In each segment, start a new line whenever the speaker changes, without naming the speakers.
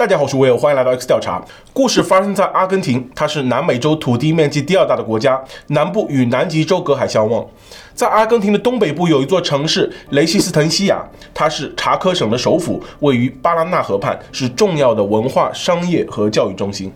大家好，我是威尔，欢迎来到 X 调查。故事发生在阿根廷，它是南美洲土地面积第二大的国家，南部与南极洲隔海相望。在阿根廷的东北部有一座城市雷西斯滕西亚，它是查科省的首府，位于巴拉那河畔，是重要的文化、商业和教育中心。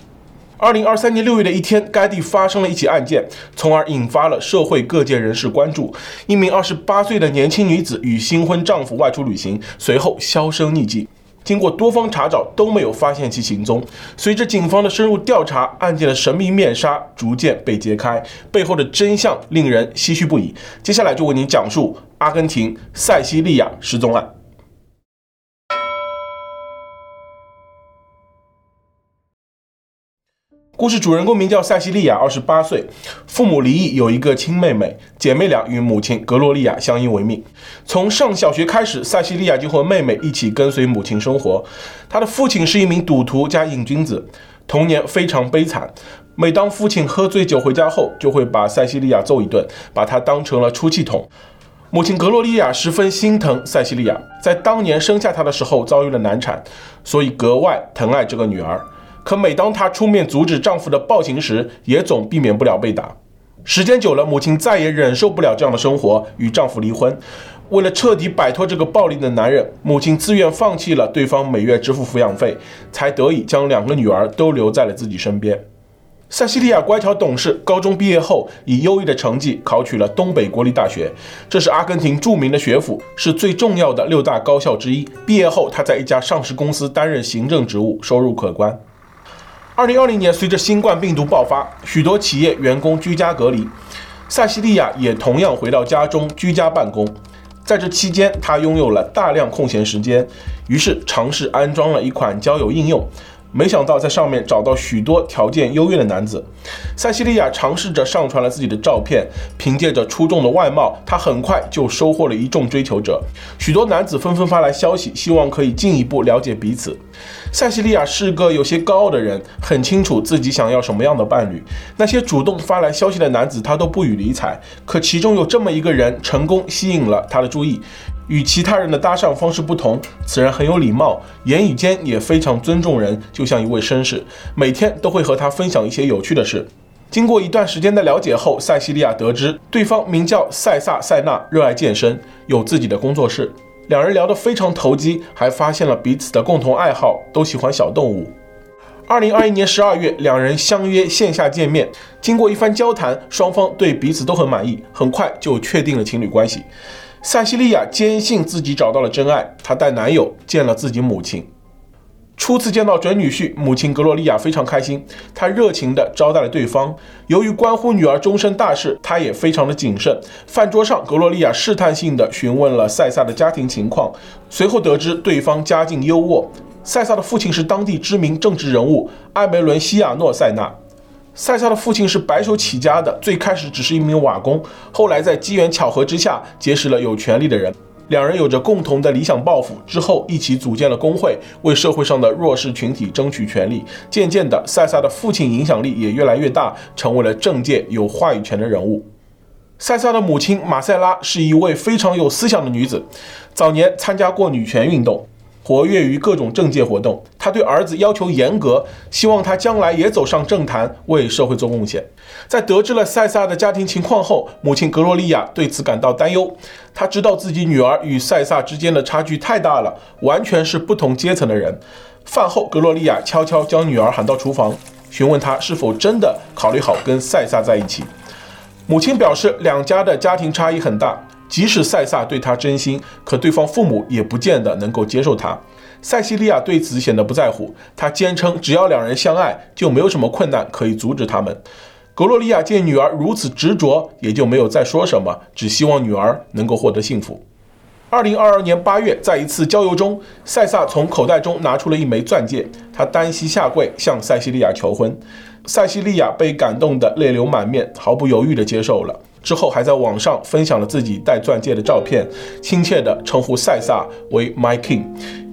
二零二三年六月的一天，该地发生了一起案件，从而引发了社会各界人士关注。一名二十八岁的年轻女子与新婚丈夫外出旅行，随后销声匿迹。经过多方查找，都没有发现其行踪。随着警方的深入调查，案件的神秘面纱逐渐被揭开，背后的真相令人唏嘘不已。接下来就为您讲述阿根廷塞西利亚失踪案。故事主人公名叫塞西莉亚，二十八岁，父母离异，有一个亲妹妹，姐妹俩与母亲格洛丽亚相依为命。从上小学开始，塞西莉亚就和妹妹一起跟随母亲生活。她的父亲是一名赌徒加瘾君子，童年非常悲惨。每当父亲喝醉酒回家后，就会把塞西莉亚揍一顿，把她当成了出气筒。母亲格洛丽亚十分心疼塞西莉亚，在当年生下她的时候遭遇了难产，所以格外疼爱这个女儿。可每当她出面阻止丈夫的暴行时，也总避免不了被打。时间久了，母亲再也忍受不了这样的生活，与丈夫离婚。为了彻底摆脱这个暴力的男人，母亲自愿放弃了对方每月支付抚养费，才得以将两个女儿都留在了自己身边。塞西莉亚乖巧懂事，高中毕业后以优异的成绩考取了东北国立大学，这是阿根廷著名的学府，是最重要的六大高校之一。毕业后，她在一家上市公司担任行政职务，收入可观。二零二零年，随着新冠病毒爆发，许多企业员工居家隔离，塞西利亚也同样回到家中居家办公。在这期间，他拥有了大量空闲时间，于是尝试安装了一款交友应用。没想到在上面找到许多条件优越的男子，塞西莉亚尝试着上传了自己的照片，凭借着出众的外貌，她很快就收获了一众追求者。许多男子纷纷发来消息，希望可以进一步了解彼此。塞西莉亚是个有些高傲的人，很清楚自己想要什么样的伴侣。那些主动发来消息的男子，她都不予理睬。可其中有这么一个人，成功吸引了她的注意。与其他人的搭讪方式不同，此人很有礼貌，言语间也非常尊重人，就像一位绅士，每天都会和他分享一些有趣的事。经过一段时间的了解后，塞西莉亚得知对方名叫塞萨·塞纳，热爱健身，有自己的工作室。两人聊得非常投机，还发现了彼此的共同爱好，都喜欢小动物。二零二一年十二月，两人相约线下见面，经过一番交谈，双方对彼此都很满意，很快就确定了情侣关系。塞西莉亚坚信自己找到了真爱，她带男友见了自己母亲。初次见到准女婿，母亲格洛丽亚非常开心，她热情地招待了对方。由于关乎女儿终身大事，她也非常的谨慎。饭桌上，格洛丽亚试探性地询问了塞萨的家庭情况，随后得知对方家境优渥。塞萨的父亲是当地知名政治人物艾梅伦西亚诺塞纳。塞萨的父亲是白手起家的，最开始只是一名瓦工，后来在机缘巧合之下结识了有权力的人，两人有着共同的理想抱负，之后一起组建了工会，为社会上的弱势群体争取权利。渐渐的，塞萨的父亲影响力也越来越大，成为了政界有话语权的人物。塞萨的母亲马塞拉是一位非常有思想的女子，早年参加过女权运动。活跃于各种政界活动，他对儿子要求严格，希望他将来也走上政坛，为社会做贡献。在得知了塞萨的家庭情况后，母亲格洛丽亚对此感到担忧。她知道自己女儿与塞萨之间的差距太大了，完全是不同阶层的人。饭后，格洛丽亚悄悄将女儿喊到厨房，询问她是否真的考虑好跟塞萨在一起。母亲表示，两家的家庭差异很大。即使塞萨对他真心，可对方父母也不见得能够接受他。塞西莉亚对此显得不在乎，她坚称只要两人相爱，就没有什么困难可以阻止他们。格洛丽亚见女儿如此执着，也就没有再说什么，只希望女儿能够获得幸福。二零二二年八月，在一次郊游中，塞萨从口袋中拿出了一枚钻戒，他单膝下跪向塞西莉亚求婚。塞西莉亚被感动得泪流满面，毫不犹豫地接受了。之后还在网上分享了自己戴钻戒的照片，亲切地称呼塞萨为 My King。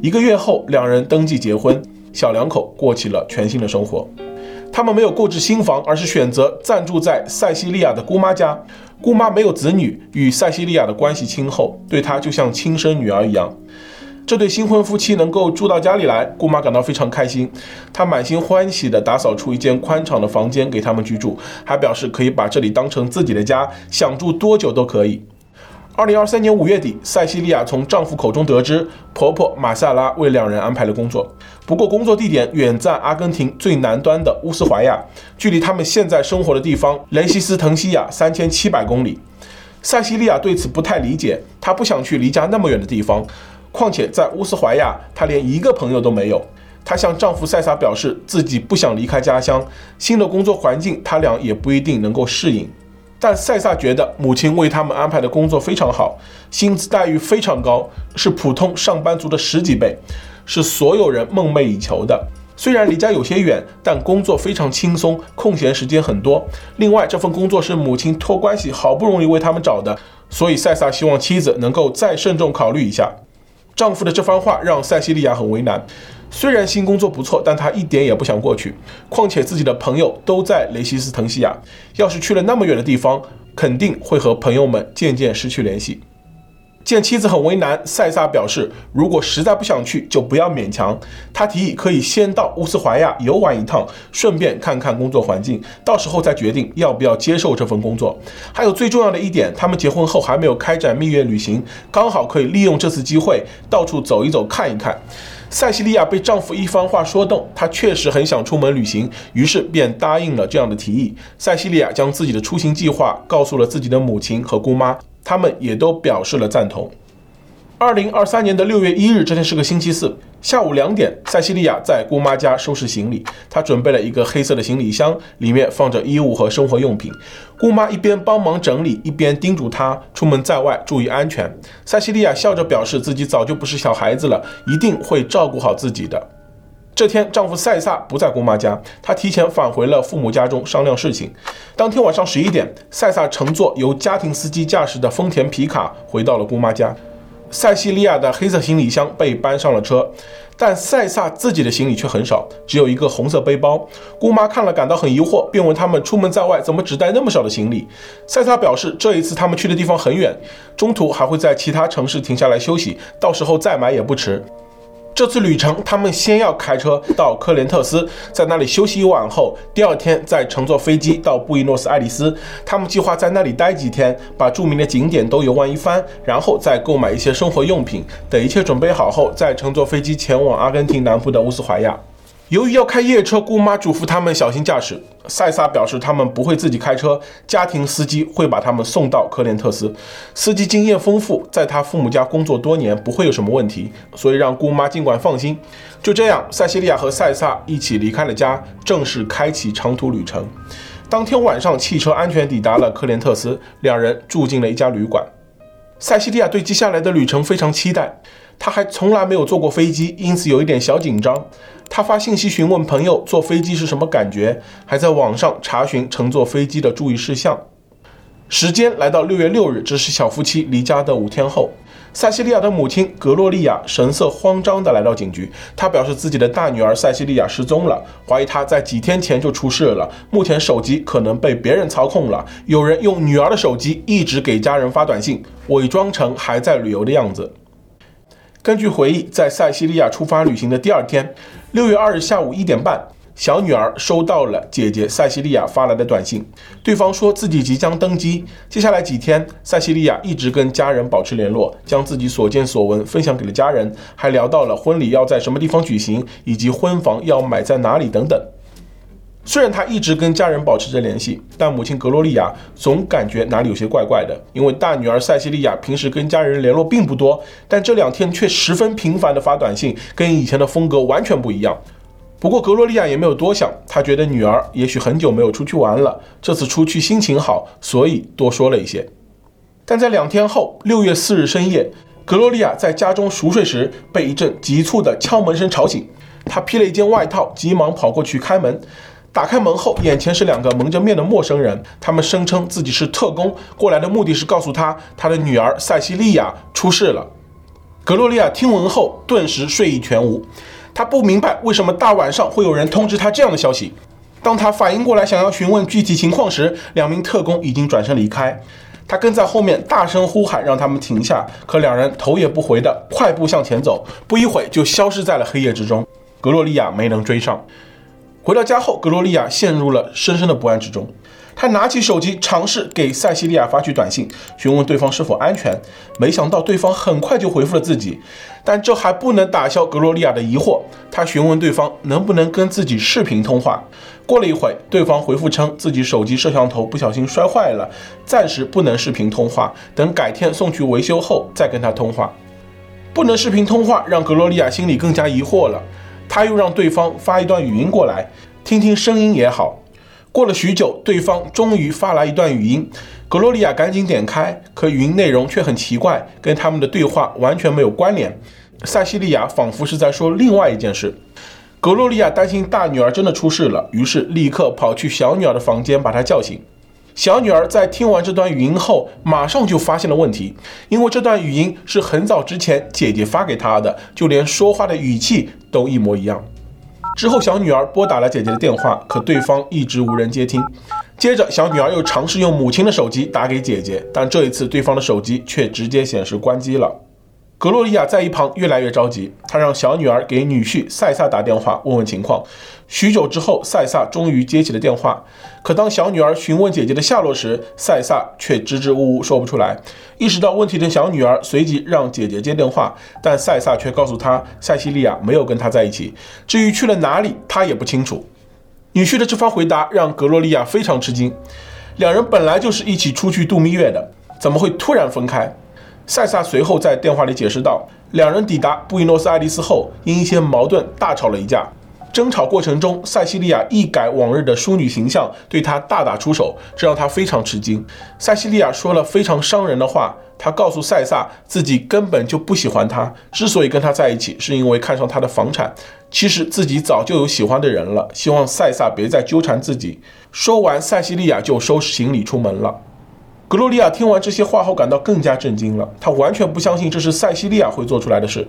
一个月后，两人登记结婚，小两口过起了全新的生活。他们没有购置新房，而是选择暂住在塞西利亚的姑妈家。姑妈没有子女，与塞西利亚的关系亲厚，对她就像亲生女儿一样。这对新婚夫妻能够住到家里来，姑妈感到非常开心。她满心欢喜地打扫出一间宽敞的房间给他们居住，还表示可以把这里当成自己的家，想住多久都可以。二零二三年五月底，塞西利亚从丈夫口中得知，婆婆马萨拉为两人安排了工作，不过工作地点远在阿根廷最南端的乌斯怀亚，距离他们现在生活的地方雷西斯滕西亚三千七百公里。塞西利亚对此不太理解，她不想去离家那么远的地方，况且在乌斯怀亚，她连一个朋友都没有。她向丈夫塞萨表示，自己不想离开家乡，新的工作环境，他俩也不一定能够适应。但塞萨觉得母亲为他们安排的工作非常好，薪资待遇非常高，是普通上班族的十几倍，是所有人梦寐以求的。虽然离家有些远，但工作非常轻松，空闲时间很多。另外，这份工作是母亲托关系好不容易为他们找的，所以塞萨希望妻子能够再慎重考虑一下。丈夫的这番话让塞西利亚很为难。虽然新工作不错，但她一点也不想过去。况且自己的朋友都在雷西斯滕西亚，要是去了那么远的地方，肯定会和朋友们渐渐失去联系。见妻子很为难，塞萨表示，如果实在不想去，就不要勉强。他提议可以先到乌斯怀亚游玩一趟，顺便看看工作环境，到时候再决定要不要接受这份工作。还有最重要的一点，他们结婚后还没有开展蜜月旅行，刚好可以利用这次机会到处走一走，看一看。塞西利亚被丈夫一番话说动，她确实很想出门旅行，于是便答应了这样的提议。塞西利亚将自己的出行计划告诉了自己的母亲和姑妈，他们也都表示了赞同。二零二三年的六月一日，这天是个星期四，下午两点，塞西利亚在姑妈家收拾行李。她准备了一个黑色的行李箱，里面放着衣物和生活用品。姑妈一边帮忙整理，一边叮嘱她出门在外注意安全。塞西利亚笑着表示自己早就不是小孩子了，一定会照顾好自己的。这天，丈夫塞萨不在姑妈家，他提前返回了父母家中商量事情。当天晚上十一点，塞萨乘坐由家庭司机驾驶的丰田皮卡回到了姑妈家。塞西利亚的黑色行李箱被搬上了车，但塞萨自己的行李却很少，只有一个红色背包。姑妈看了感到很疑惑，便问他们出门在外怎么只带那么少的行李。塞萨表示，这一次他们去的地方很远，中途还会在其他城市停下来休息，到时候再买也不迟。这次旅程，他们先要开车到科连特斯，在那里休息一晚后，第二天再乘坐飞机到布宜诺斯艾利斯。他们计划在那里待几天，把著名的景点都游玩一番，然后再购买一些生活用品。等一切准备好后，再乘坐飞机前往阿根廷南部的乌斯怀亚。由于要开夜车，姑妈嘱咐他们小心驾驶。塞萨表示他们不会自己开车，家庭司机会把他们送到科连特斯。司机经验丰富，在他父母家工作多年，不会有什么问题，所以让姑妈尽管放心。就这样，塞西利亚和塞萨一起离开了家，正式开启长途旅程。当天晚上，汽车安全抵达了科连特斯，两人住进了一家旅馆。塞西利亚对接下来的旅程非常期待，她还从来没有坐过飞机，因此有一点小紧张。他发信息询问朋友坐飞机是什么感觉，还在网上查询乘坐飞机的注意事项。时间来到六月六日，这是小夫妻离家的五天后。塞西利亚的母亲格洛丽亚神色慌张地来到警局，她表示自己的大女儿塞西利亚失踪了，怀疑她在几天前就出事了，目前手机可能被别人操控了，有人用女儿的手机一直给家人发短信，伪装成还在旅游的样子。根据回忆，在塞西利亚出发旅行的第二天，六月二日下午一点半，小女儿收到了姐姐塞西利亚发来的短信，对方说自己即将登机。接下来几天，塞西利亚一直跟家人保持联络，将自己所见所闻分享给了家人，还聊到了婚礼要在什么地方举行，以及婚房要买在哪里等等。虽然他一直跟家人保持着联系，但母亲格洛丽亚总感觉哪里有些怪怪的。因为大女儿塞西利亚平时跟家人联络并不多，但这两天却十分频繁地发短信，跟以前的风格完全不一样。不过格洛丽亚也没有多想，她觉得女儿也许很久没有出去玩了，这次出去心情好，所以多说了一些。但在两天后，六月四日深夜，格洛丽亚在家中熟睡时被一阵急促的敲门声吵醒，她披了一件外套，急忙跑过去开门。打开门后，眼前是两个蒙着面的陌生人。他们声称自己是特工，过来的目的是告诉他，他的女儿塞西利亚出事了。格洛丽亚听闻后，顿时睡意全无。她不明白为什么大晚上会有人通知她这样的消息。当她反应过来，想要询问具体情况时，两名特工已经转身离开。他跟在后面大声呼喊，让他们停下。可两人头也不回地快步向前走，不一会就消失在了黑夜之中。格洛丽亚没能追上。回到家后，格洛丽亚陷入了深深的不安之中。他拿起手机，尝试给塞西利亚发去短信，询问对方是否安全。没想到对方很快就回复了自己，但这还不能打消格洛丽亚的疑惑。他询问对方能不能跟自己视频通话。过了一会，对方回复称自己手机摄像头不小心摔坏了，暂时不能视频通话，等改天送去维修后再跟他通话。不能视频通话让格洛丽亚心里更加疑惑了。他又让对方发一段语音过来，听听声音也好。过了许久，对方终于发来一段语音，格洛丽亚赶紧点开，可语音内容却很奇怪，跟他们的对话完全没有关联。塞西利亚仿佛是在说另外一件事。格洛丽亚担心大女儿真的出事了，于是立刻跑去小女儿的房间把她叫醒。小女儿在听完这段语音后，马上就发现了问题，因为这段语音是很早之前姐姐发给她的，就连说话的语气都一模一样。之后，小女儿拨打了姐姐的电话，可对方一直无人接听。接着，小女儿又尝试用母亲的手机打给姐姐，但这一次对方的手机却直接显示关机了。格洛丽亚在一旁越来越着急，她让小女儿给女婿塞萨打电话问问情况。许久之后，塞萨终于接起了电话。可当小女儿询问姐姐的下落时，塞萨却支支吾吾说不出来。意识到问题的小女儿随即让姐姐接电话，但塞萨却告诉她，塞西利亚没有跟他在一起，至于去了哪里，他也不清楚。女婿的这番回答让格洛丽亚非常吃惊。两人本来就是一起出去度蜜月的，怎么会突然分开？塞萨随后在电话里解释道：“两人抵达布宜诺斯艾利斯后，因一些矛盾大吵了一架。争吵过程中，塞西利亚一改往日的淑女形象，对他大打出手，这让他非常吃惊。塞西利亚说了非常伤人的话，他告诉赛萨自己根本就不喜欢他，之所以跟他在一起，是因为看上他的房产。其实自己早就有喜欢的人了，希望赛萨别再纠缠自己。说完，塞西利亚就收拾行李出门了。”格洛丽亚听完这些话后，感到更加震惊了。她完全不相信这是塞西利亚会做出来的事。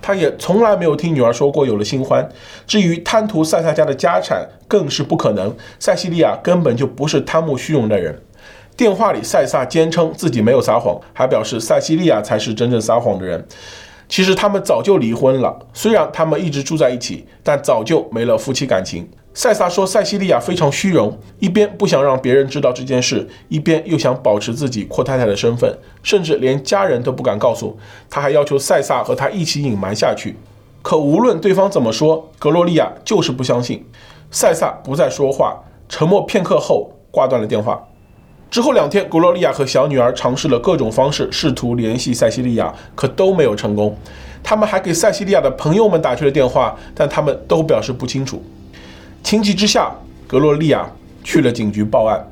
她也从来没有听女儿说过有了新欢。至于贪图塞萨家的家产，更是不可能。塞西利亚根本就不是贪慕虚荣的人。电话里，塞萨坚称自己没有撒谎，还表示塞西利亚才是真正撒谎的人。其实他们早就离婚了。虽然他们一直住在一起，但早就没了夫妻感情。塞萨说：“塞西利亚非常虚荣，一边不想让别人知道这件事，一边又想保持自己阔太太的身份，甚至连家人都不敢告诉。他还要求塞萨和他一起隐瞒下去。可无论对方怎么说，格洛丽亚就是不相信。塞萨不再说话，沉默片刻后挂断了电话。之后两天，格洛丽亚和小女儿尝试了各种方式，试图联系塞西利亚，可都没有成功。他们还给塞西利亚的朋友们打去了电话，但他们都表示不清楚。”情急之下，格洛丽亚去了警局报案。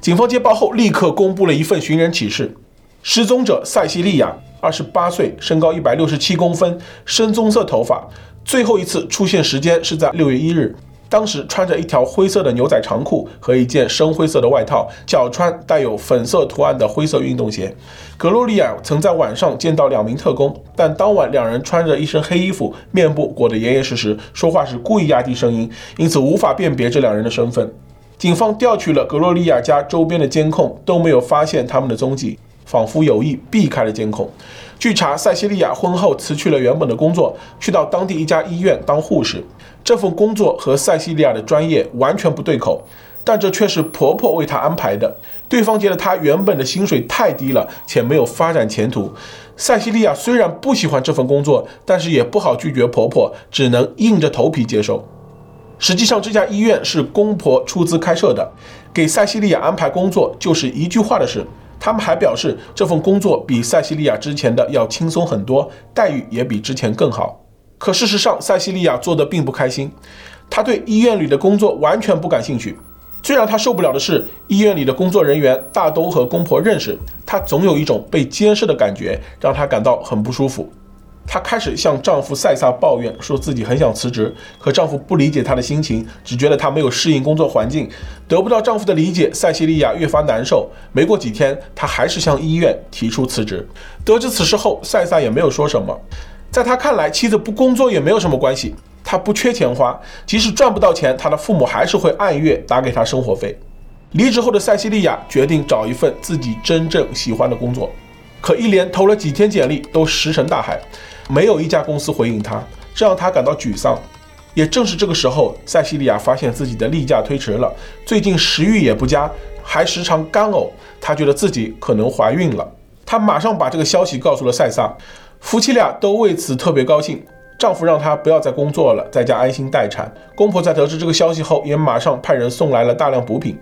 警方接报后，立刻公布了一份寻人启事：失踪者塞西利亚，二十八岁，身高一百六十七公分，深棕色头发。最后一次出现时间是在六月一日。当时穿着一条灰色的牛仔长裤和一件深灰色的外套，脚穿带有粉色图案的灰色运动鞋。格洛丽亚曾在晚上见到两名特工，但当晚两人穿着一身黑衣服，面部裹得严严实实，说话时故意压低声音，因此无法辨别这两人的身份。警方调取了格洛丽亚家周边的监控，都没有发现他们的踪迹，仿佛有意避开了监控。据查，塞西利亚婚后辞去了原本的工作，去到当地一家医院当护士。这份工作和塞西利亚的专业完全不对口，但这却是婆婆为她安排的。对方觉得她原本的薪水太低了，且没有发展前途。塞西利亚虽然不喜欢这份工作，但是也不好拒绝婆婆，只能硬着头皮接受。实际上，这家医院是公婆出资开设的，给塞西利亚安排工作就是一句话的事。他们还表示，这份工作比塞西利亚之前的要轻松很多，待遇也比之前更好。可事实上，塞西利亚做的并不开心，她对医院里的工作完全不感兴趣。最让她受不了的是，医院里的工作人员大都和公婆认识，她总有一种被监视的感觉，让她感到很不舒服。她开始向丈夫塞萨抱怨，说自己很想辞职，可丈夫不理解她的心情，只觉得她没有适应工作环境。得不到丈夫的理解，塞西利亚越发难受。没过几天，她还是向医院提出辞职。得知此事后，塞萨也没有说什么。在他看来，妻子不工作也没有什么关系，他不缺钱花，即使赚不到钱，他的父母还是会按月打给他生活费。离职后的塞西利亚决定找一份自己真正喜欢的工作，可一连投了几天简历都石沉大海，没有一家公司回应他，这让他感到沮丧。也正是这个时候，塞西利亚发现自己的例假推迟了，最近食欲也不佳，还时常干呕。她觉得自己可能怀孕了，她马上把这个消息告诉了塞萨，夫妻俩都为此特别高兴。丈夫让她不要再工作了，在家安心待产。公婆在得知这个消息后，也马上派人送来了大量补品。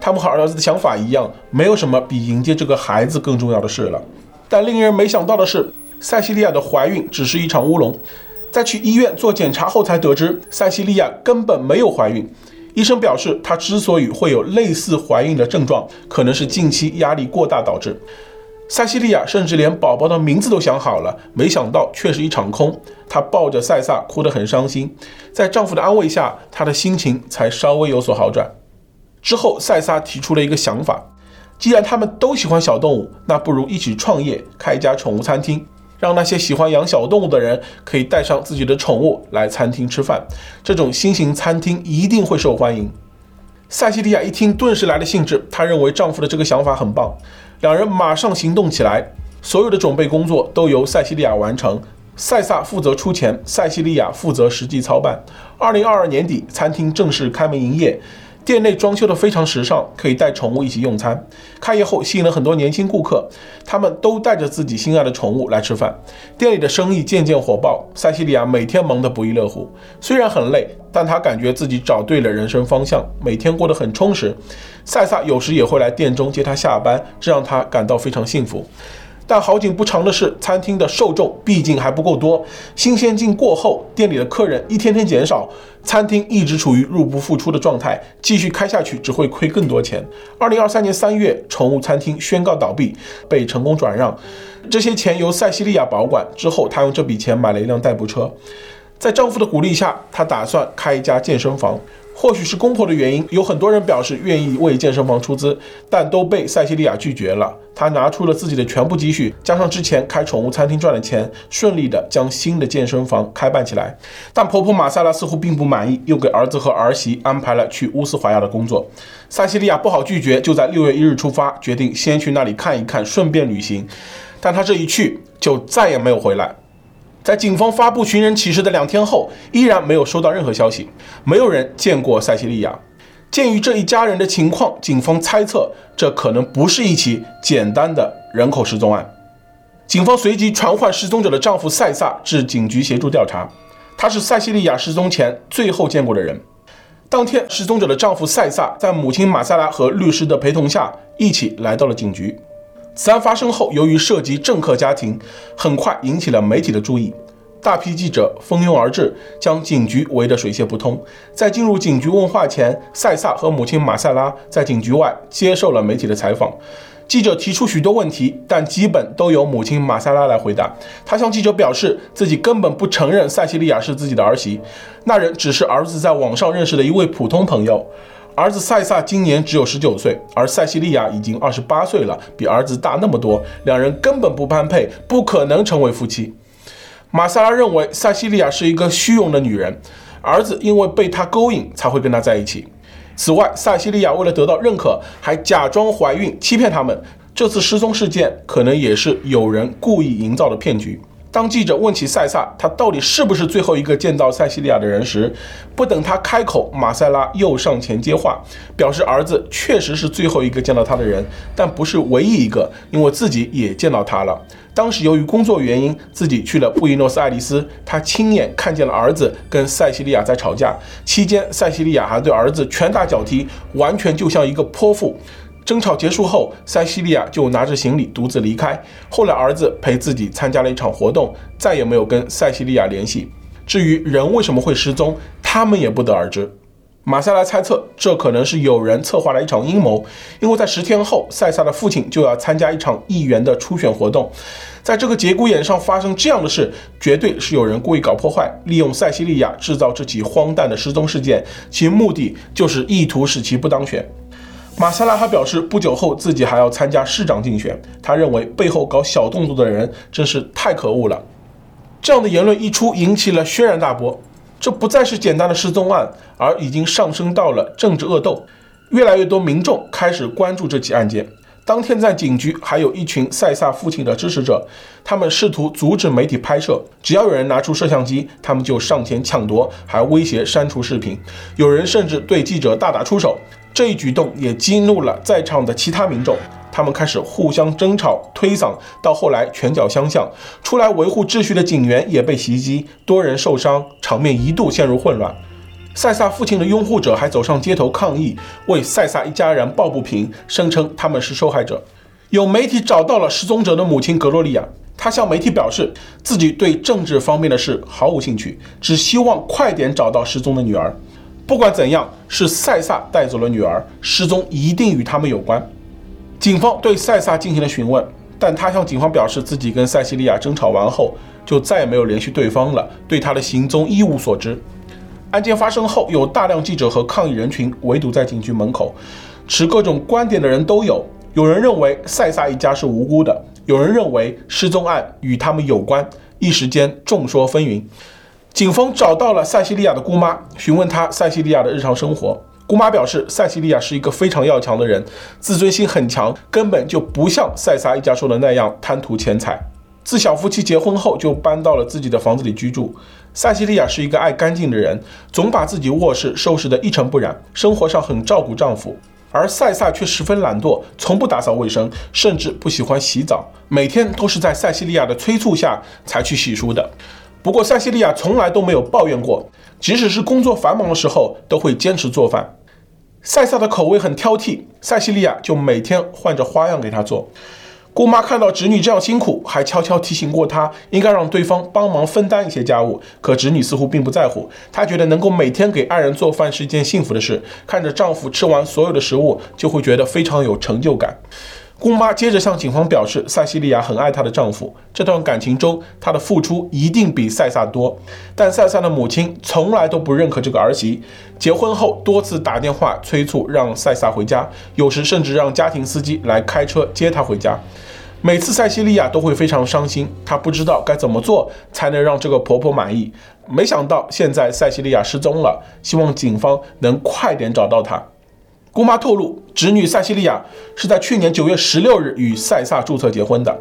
他们和儿子的想法一样，没有什么比迎接这个孩子更重要的事了。但令人没想到的是，塞西利亚的怀孕只是一场乌龙。在去医院做检查后，才得知塞西利亚根本没有怀孕。医生表示，她之所以会有类似怀孕的症状，可能是近期压力过大导致。塞西利亚甚至连宝宝的名字都想好了，没想到却是一场空。她抱着赛萨，哭得很伤心。在丈夫的安慰下，她的心情才稍微有所好转。之后，赛萨提出了一个想法：既然他们都喜欢小动物，那不如一起创业，开一家宠物餐厅。让那些喜欢养小动物的人可以带上自己的宠物来餐厅吃饭，这种新型餐厅一定会受欢迎。塞西利亚一听，顿时来了兴致。她认为丈夫的这个想法很棒，两人马上行动起来。所有的准备工作都由塞西利亚完成，塞萨负责出钱，塞西利亚负责实际操办。二零二二年底，餐厅正式开门营业。店内装修得非常时尚，可以带宠物一起用餐。开业后吸引了很多年轻顾客，他们都带着自己心爱的宠物来吃饭。店里的生意渐渐火爆，塞西利亚每天忙得不亦乐乎。虽然很累，但她感觉自己找对了人生方向，每天过得很充实。赛萨有时也会来店中接她下班，这让她感到非常幸福。但好景不长的是，餐厅的受众毕竟还不够多。新鲜劲过后，店里的客人一天天减少，餐厅一直处于入不敷出的状态，继续开下去只会亏更多钱。二零二三年三月，宠物餐厅宣告倒闭，被成功转让，这些钱由塞西利亚保管。之后，他用这笔钱买了一辆代步车。在丈夫的鼓励下，她打算开一家健身房。或许是公婆的原因，有很多人表示愿意为健身房出资，但都被塞西利亚拒绝了。她拿出了自己的全部积蓄，加上之前开宠物餐厅赚的钱，顺利的将新的健身房开办起来。但婆婆玛萨拉似乎并不满意，又给儿子和儿媳安排了去乌斯怀亚的工作。塞西利亚不好拒绝，就在六月一日出发，决定先去那里看一看，顺便旅行。但她这一去，就再也没有回来。在警方发布寻人启事的两天后，依然没有收到任何消息，没有人见过塞西利亚。鉴于这一家人的情况，警方猜测这可能不是一起简单的人口失踪案。警方随即传唤失踪者的丈夫塞萨至警局协助调查，他是塞西利亚失踪前最后见过的人。当天，失踪者的丈夫塞萨在母亲马萨拉和律师的陪同下，一起来到了警局。此案发生后，由于涉及政客家庭，很快引起了媒体的注意。大批记者蜂拥而至，将警局围得水泄不通。在进入警局问话前，塞萨和母亲马塞拉在警局外接受了媒体的采访。记者提出许多问题，但基本都由母亲马塞拉来回答。她向记者表示，自己根本不承认塞西利亚是自己的儿媳，那人只是儿子在网上认识的一位普通朋友。儿子赛萨今年只有十九岁，而塞西利亚已经二十八岁了，比儿子大那么多，两人根本不般配，不可能成为夫妻。马萨拉认为塞西利亚是一个虚荣的女人，儿子因为被她勾引才会跟她在一起。此外，塞西利亚为了得到认可，还假装怀孕欺骗他们。这次失踪事件可能也是有人故意营造的骗局。当记者问起赛萨，他到底是不是最后一个见到塞西利亚的人时，不等他开口，马塞拉又上前接话，表示儿子确实是最后一个见到他的人，但不是唯一一个，因为自己也见到他了。当时由于工作原因，自己去了布宜诺斯艾利斯，他亲眼看见了儿子跟塞西利亚在吵架，期间塞西利亚还对儿子拳打脚踢，完全就像一个泼妇。争吵结束后，塞西利亚就拿着行李独自离开。后来，儿子陪自己参加了一场活动，再也没有跟塞西利亚联系。至于人为什么会失踪，他们也不得而知。玛萨拉猜测，这可能是有人策划了一场阴谋，因为在十天后，赛萨的父亲就要参加一场议员的初选活动，在这个节骨眼上发生这样的事，绝对是有人故意搞破坏，利用塞西利亚制造这起荒诞的失踪事件，其目的就是意图使其不当选。马萨拉还表示，不久后自己还要参加市长竞选。他认为背后搞小动作的人真是太可恶了。这样的言论一出，引起了轩然大波。这不再是简单的失踪案，而已经上升到了政治恶斗。越来越多民众开始关注这起案件。当天在警局还有一群塞萨父亲的支持者，他们试图阻止媒体拍摄，只要有人拿出摄像机，他们就上前抢夺，还威胁删除视频。有人甚至对记者大打出手。这一举动也激怒了在场的其他民众，他们开始互相争吵、推搡，到后来拳脚相向。出来维护秩序的警员也被袭击，多人受伤，场面一度陷入混乱。塞萨父亲的拥护者还走上街头抗议，为塞萨一家人抱不平，声称他们是受害者。有媒体找到了失踪者的母亲格洛丽亚，她向媒体表示自己对政治方面的事毫无兴趣，只希望快点找到失踪的女儿。不管怎样，是塞萨带走了女儿，失踪一定与他们有关。警方对塞萨进行了询问，但他向警方表示自己跟塞西利亚争吵完后，就再也没有联系对方了，对他的行踪一无所知。案件发生后，有大量记者和抗议人群围堵在警局门口，持各种观点的人都有。有人认为塞萨一家是无辜的，有人认为失踪案与他们有关，一时间众说纷纭。警方找到了塞西利亚的姑妈，询问她塞西利亚的日常生活。姑妈表示，塞西利亚是一个非常要强的人，自尊心很强，根本就不像塞萨一家说的那样贪图钱财。自小夫妻结婚后，就搬到了自己的房子里居住。塞西利亚是一个爱干净的人，总把自己卧室收拾得一尘不染，生活上很照顾丈夫。而赛萨却十分懒惰，从不打扫卫生，甚至不喜欢洗澡，每天都是在塞西利亚的催促下才去洗漱的。不过，塞西利亚从来都没有抱怨过，即使是工作繁忙的时候，都会坚持做饭。塞萨的口味很挑剔，塞西利亚就每天换着花样给他做。姑妈看到侄女这样辛苦，还悄悄提醒过她，应该让对方帮忙分担一些家务。可侄女似乎并不在乎，她觉得能够每天给爱人做饭是一件幸福的事，看着丈夫吃完所有的食物，就会觉得非常有成就感。姑妈接着向警方表示，塞西利亚很爱她的丈夫，这段感情中她的付出一定比赛萨多。但赛萨的母亲从来都不认可这个儿媳，结婚后多次打电话催促让赛萨回家，有时甚至让家庭司机来开车接她回家。每次塞西利亚都会非常伤心，她不知道该怎么做才能让这个婆婆满意。没想到现在塞西利亚失踪了，希望警方能快点找到她。姑妈透露，侄女塞西利亚是在去年九月十六日与塞萨注册结婚的。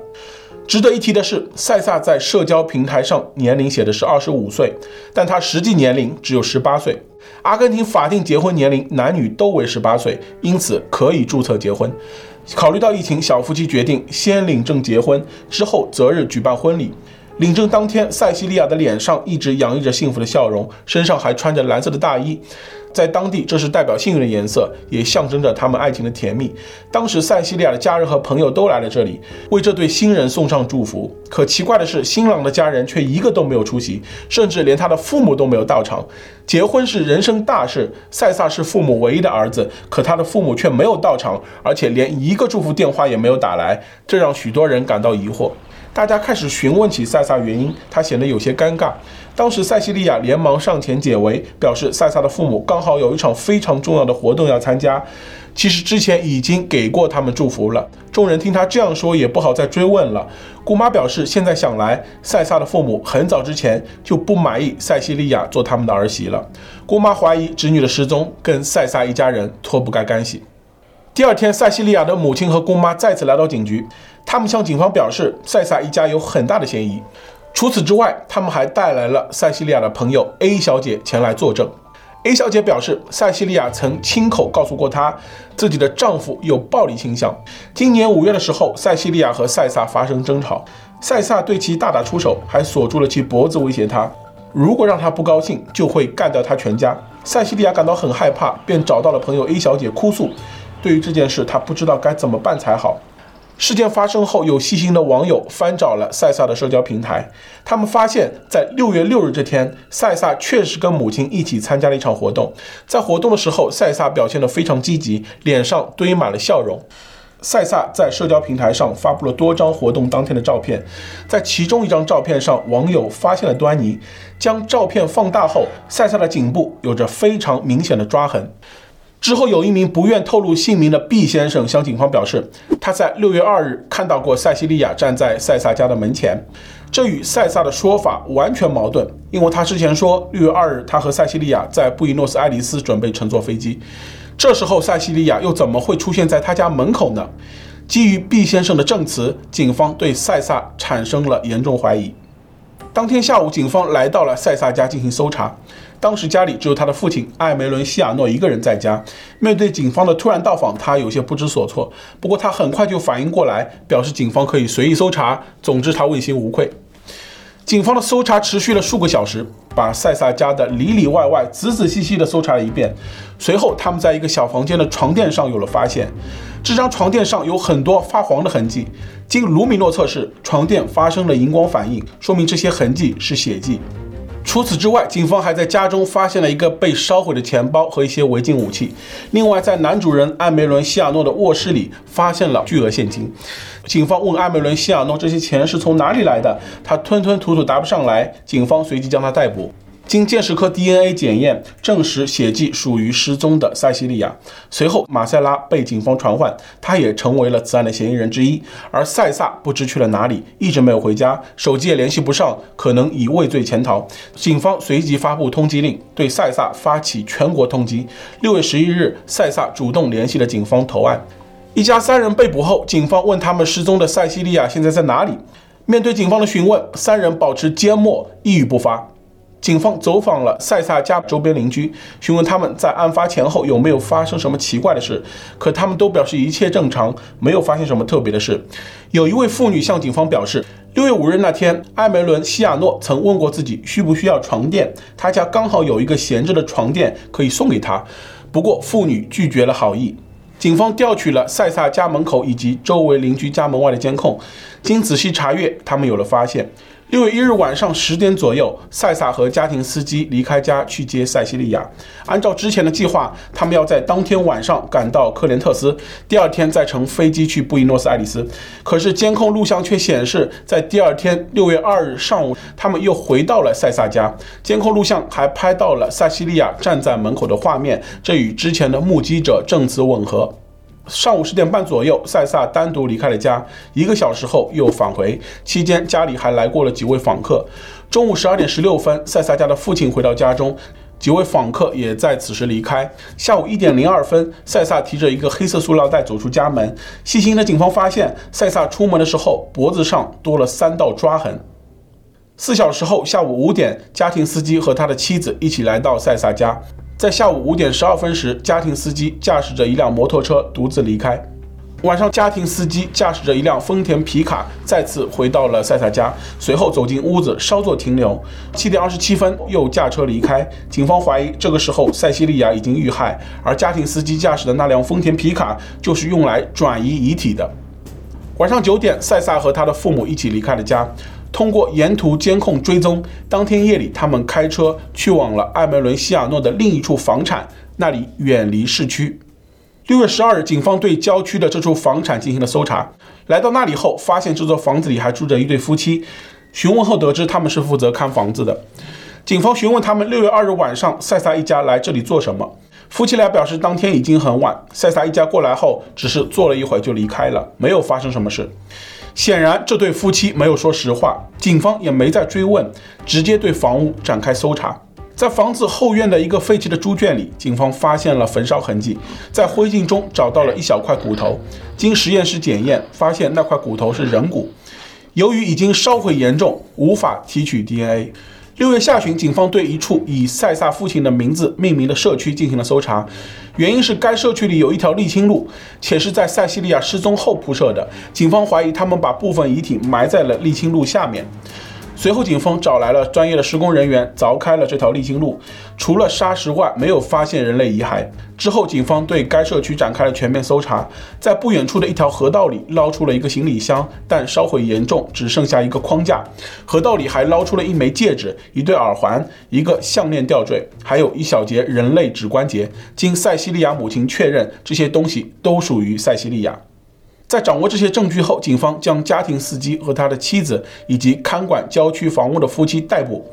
值得一提的是，塞萨在社交平台上年龄写的是二十五岁，但他实际年龄只有十八岁。阿根廷法定结婚年龄男女都为十八岁，因此可以注册结婚。考虑到疫情，小夫妻决定先领证结婚，之后择日举办婚礼。领证当天，塞西利亚的脸上一直洋溢着幸福的笑容，身上还穿着蓝色的大衣。在当地，这是代表幸运的颜色，也象征着他们爱情的甜蜜。当时，塞西利亚的家人和朋友都来了这里，为这对新人送上祝福。可奇怪的是，新郎的家人却一个都没有出席，甚至连他的父母都没有到场。结婚是人生大事，塞萨是父母唯一的儿子，可他的父母却没有到场，而且连一个祝福电话也没有打来，这让许多人感到疑惑。大家开始询问起赛萨原因，他显得有些尴尬。当时塞西利亚连忙上前解围，表示塞萨的父母刚好有一场非常重要的活动要参加，其实之前已经给过他们祝福了。众人听他这样说，也不好再追问了。姑妈表示，现在想来，塞萨的父母很早之前就不满意塞西利亚做他们的儿媳了。姑妈怀疑侄女的失踪跟塞萨一家人脱不开干系。第二天，塞西利亚的母亲和姑妈再次来到警局。他们向警方表示，赛萨一家有很大的嫌疑。除此之外，他们还带来了塞西利亚的朋友 A 小姐前来作证。A 小姐表示，塞西利亚曾亲口告诉过她，自己的丈夫有暴力倾向。今年五月的时候，塞西利亚和赛萨发生争吵，赛萨对其大打出手，还锁住了其脖子，威胁她，如果让她不高兴，就会干掉她全家。塞西利亚感到很害怕，便找到了朋友 A 小姐哭诉。对于这件事，她不知道该怎么办才好。事件发生后，有细心的网友翻找了塞萨的社交平台，他们发现，在六月六日这天，塞萨确实跟母亲一起参加了一场活动。在活动的时候，塞萨表现得非常积极，脸上堆满了笑容。塞萨在社交平台上发布了多张活动当天的照片，在其中一张照片上，网友发现了端倪，将照片放大后，塞萨的颈部有着非常明显的抓痕。之后，有一名不愿透露姓名的 B 先生向警方表示，他在六月二日看到过塞西利亚站在塞萨家的门前。这与塞萨的说法完全矛盾，因为他之前说六月二日他和塞西利亚在布宜诺斯艾利斯准备乘坐飞机，这时候塞西利亚又怎么会出现在他家门口呢？基于毕先生的证词，警方对塞萨产生了严重怀疑。当天下午，警方来到了塞萨家进行搜查。当时家里只有他的父亲艾梅伦·西亚诺一个人在家。面对警方的突然到访，他有些不知所措。不过他很快就反应过来，表示警方可以随意搜查。总之，他问心无愧。警方的搜查持续了数个小时，把赛萨家的里里外外仔仔细细地搜查了一遍。随后，他们在一个小房间的床垫上有了发现，这张床垫上有很多发黄的痕迹。经卢米诺测试，床垫发生了荧光反应，说明这些痕迹是血迹。除此之外，警方还在家中发现了一个被烧毁的钱包和一些违禁武器。另外，在男主人艾梅伦·西亚诺的卧室里发现了巨额现金。警方问艾梅伦·西亚诺这些钱是从哪里来的，他吞吞吐吐答不上来。警方随即将他逮捕。经鉴识科 DNA 检验，证实血迹属于失踪的塞西利亚。随后，马塞拉被警方传唤，他也成为了此案的嫌疑人之一。而赛萨不知去了哪里，一直没有回家，手机也联系不上，可能已畏罪潜逃。警方随即发布通缉令，对赛萨发起全国通缉。六月十一日，赛萨主动联系了警方投案。一家三人被捕后，警方问他们失踪的塞西利亚现在在哪里。面对警方的询问，三人保持缄默，一语不发。警方走访了塞萨家周边邻居，询问他们在案发前后有没有发生什么奇怪的事，可他们都表示一切正常，没有发现什么特别的事。有一位妇女向警方表示，六月五日那天，艾梅伦·西亚诺曾问过自己需不需要床垫，他家刚好有一个闲置的床垫可以送给他，不过妇女拒绝了好意。警方调取了塞萨家门口以及周围邻居家门外的监控，经仔细查阅，他们有了发现。六月一日晚上十点左右，塞萨和家庭司机离开家去接塞西利亚。按照之前的计划，他们要在当天晚上赶到科连特斯，第二天再乘飞机去布宜诺斯艾利斯。可是监控录像却显示，在第二天六月二日上午，他们又回到了塞萨家。监控录像还拍到了塞西利亚站在门口的画面，这与之前的目击者证词吻合。上午十点半左右，塞萨单独离开了家，一个小时后又返回，期间家里还来过了几位访客。中午十二点十六分，塞萨家的父亲回到家中，几位访客也在此时离开。下午一点零二分，塞萨提着一个黑色塑料袋走出家门，细心的警方发现，塞萨出门的时候脖子上多了三道抓痕。四小时后，下午五点，家庭司机和他的妻子一起来到塞萨家。在下午五点十二分时，家庭司机驾驶着一辆摩托车独自离开。晚上，家庭司机驾驶着一辆丰田皮卡再次回到了赛萨家，随后走进屋子稍作停留。七点二十七分又驾车离开。警方怀疑这个时候塞西利亚已经遇害，而家庭司机驾驶的那辆丰田皮卡就是用来转移遗体的。晚上九点，赛萨和他的父母一起离开了家。通过沿途监控追踪，当天夜里，他们开车去往了艾梅伦·西亚诺的另一处房产，那里远离市区。六月十二日，警方对郊区的这处房产进行了搜查。来到那里后，发现这座房子里还住着一对夫妻。询问后得知，他们是负责看房子的。警方询问他们六月二日晚上塞萨一家来这里做什么。夫妻俩表示，当天已经很晚，塞萨一家过来后只是坐了一会儿就离开了，没有发生什么事。显然，这对夫妻没有说实话，警方也没再追问，直接对房屋展开搜查。在房子后院的一个废弃的猪圈里，警方发现了焚烧痕迹，在灰烬中找到了一小块骨头，经实验室检验，发现那块骨头是人骨。由于已经烧毁严重，无法提取 DNA。六月下旬，警方对一处以塞萨父亲的名字命名的社区进行了搜查，原因是该社区里有一条沥青路，且是在塞西利亚失踪后铺设的。警方怀疑他们把部分遗体埋在了沥青路下面。随后，警方找来了专业的施工人员，凿开了这条沥青路，除了沙石外，没有发现人类遗骸。之后，警方对该社区展开了全面搜查，在不远处的一条河道里捞出了一个行李箱，但烧毁严重，只剩下一个框架。河道里还捞出了一枚戒指、一对耳环、一个项链吊坠，还有一小节人类指关节。经塞西利亚母亲确认，这些东西都属于塞西利亚。在掌握这些证据后，警方将家庭司机和他的妻子以及看管郊区房屋的夫妻逮捕。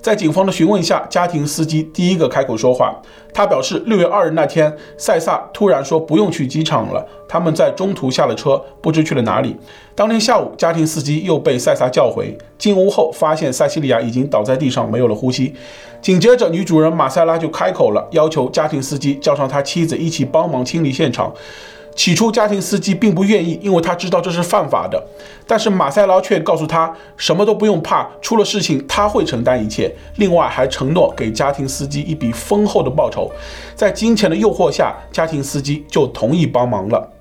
在警方的询问下，家庭司机第一个开口说话。他表示，六月二日那天，赛萨突然说不用去机场了，他们在中途下了车，不知去了哪里。当天下午，家庭司机又被赛萨叫回，进屋后发现塞西利亚已经倒在地上，没有了呼吸。紧接着，女主人马塞拉就开口了，要求家庭司机叫上他妻子一起帮忙清理现场。起初，家庭司机并不愿意，因为他知道这是犯法的。但是马塞劳却告诉他，什么都不用怕，出了事情他会承担一切。另外，还承诺给家庭司机一笔丰厚的报酬。在金钱的诱惑下，家庭司机就同意帮忙了。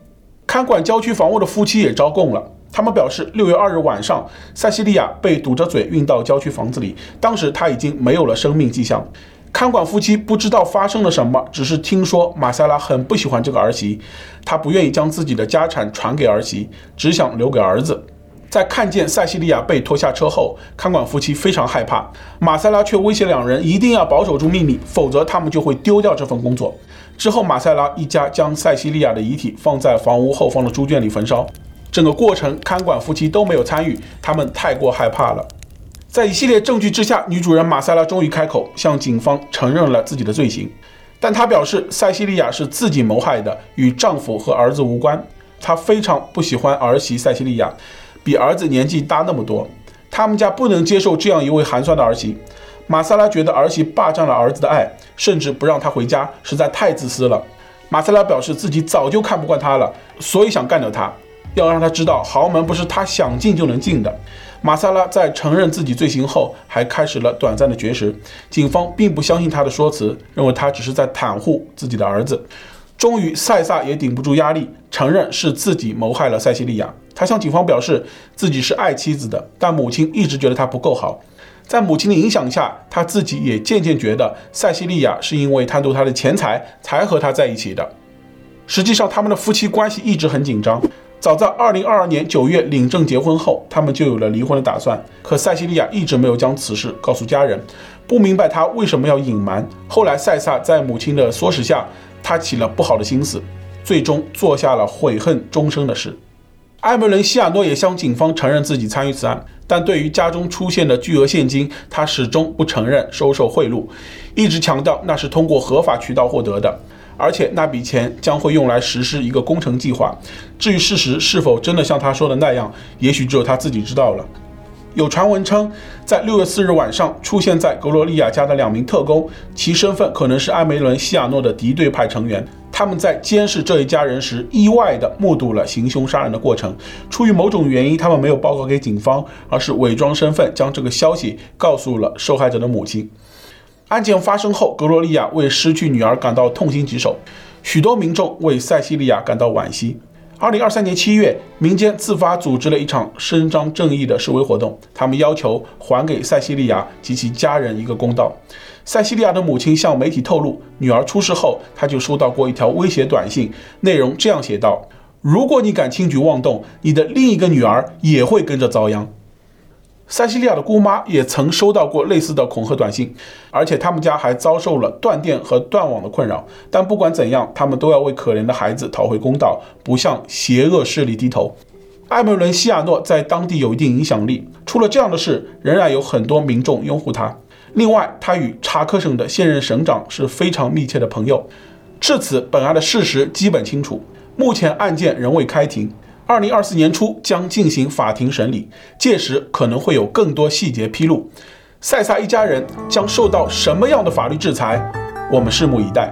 看管郊区房屋的夫妻也招供了，他们表示，六月二日晚上，塞西利亚被堵着嘴运到郊区房子里，当时他已经没有了生命迹象。看管夫妻不知道发生了什么，只是听说马塞拉很不喜欢这个儿媳，她不愿意将自己的家产传给儿媳，只想留给儿子。在看见塞西利亚被拖下车后，看管夫妻非常害怕，马塞拉却威胁两人一定要保守住秘密，否则他们就会丢掉这份工作。之后，马塞拉一家将塞西利亚的遗体放在房屋后方的猪圈里焚烧，整个过程看管夫妻都没有参与，他们太过害怕了。在一系列证据之下，女主人马塞拉终于开口向警方承认了自己的罪行，但她表示塞西利亚是自己谋害的，与丈夫和儿子无关。她非常不喜欢儿媳塞西利亚，比儿子年纪大那么多，他们家不能接受这样一位寒酸的儿媳。马塞拉觉得儿媳霸占了儿子的爱，甚至不让他回家，实在太自私了。马塞拉表示自己早就看不惯他了，所以想干掉他，要让他知道豪门不是他想进就能进的。马萨拉在承认自己罪行后，还开始了短暂的绝食。警方并不相信他的说辞，认为他只是在袒护自己的儿子。终于，塞萨也顶不住压力，承认是自己谋害了塞西利亚。他向警方表示，自己是爱妻子的，但母亲一直觉得他不够好。在母亲的影响下，他自己也渐渐觉得塞西利亚是因为贪图他的钱财才和他在一起的。实际上，他们的夫妻关系一直很紧张。早在二零二二年九月领证结婚后，他们就有了离婚的打算。可塞西利亚一直没有将此事告诉家人，不明白他为什么要隐瞒。后来塞萨在母亲的唆使下，他起了不好的心思，最终做下了悔恨终生的事。艾梅伦·西亚诺也向警方承认自己参与此案，但对于家中出现的巨额现金，他始终不承认收受贿赂，一直强调那是通过合法渠道获得的。而且那笔钱将会用来实施一个工程计划。至于事实是否真的像他说的那样，也许只有他自己知道了。有传闻称，在六月四日晚上出现在格罗利亚家的两名特工，其身份可能是艾梅伦·西亚诺的敌对派成员。他们在监视这一家人时，意外地目睹了行凶杀人的过程。出于某种原因，他们没有报告给警方，而是伪装身份，将这个消息告诉了受害者的母亲。案件发生后，格罗利亚为失去女儿感到痛心疾首，许多民众为塞西利亚感到惋惜。二零二三年七月，民间自发组织了一场伸张正义的示威活动，他们要求还给塞西利亚及其家人一个公道。塞西利亚的母亲向媒体透露，女儿出事后，她就收到过一条威胁短信，内容这样写道：“如果你敢轻举妄动，你的另一个女儿也会跟着遭殃。”塞西利亚的姑妈也曾收到过类似的恐吓短信，而且他们家还遭受了断电和断网的困扰。但不管怎样，他们都要为可怜的孩子讨回公道，不向邪恶势力低头。艾梅伦·西亚诺在当地有一定影响力，出了这样的事，仍然有很多民众拥护他。另外，他与查科省的现任省长是非常密切的朋友。至此，本案的事实基本清楚。目前案件仍未开庭。二零二四年初将进行法庭审理，届时可能会有更多细节披露。塞萨一家人将受到什么样的法律制裁？我们拭目以待。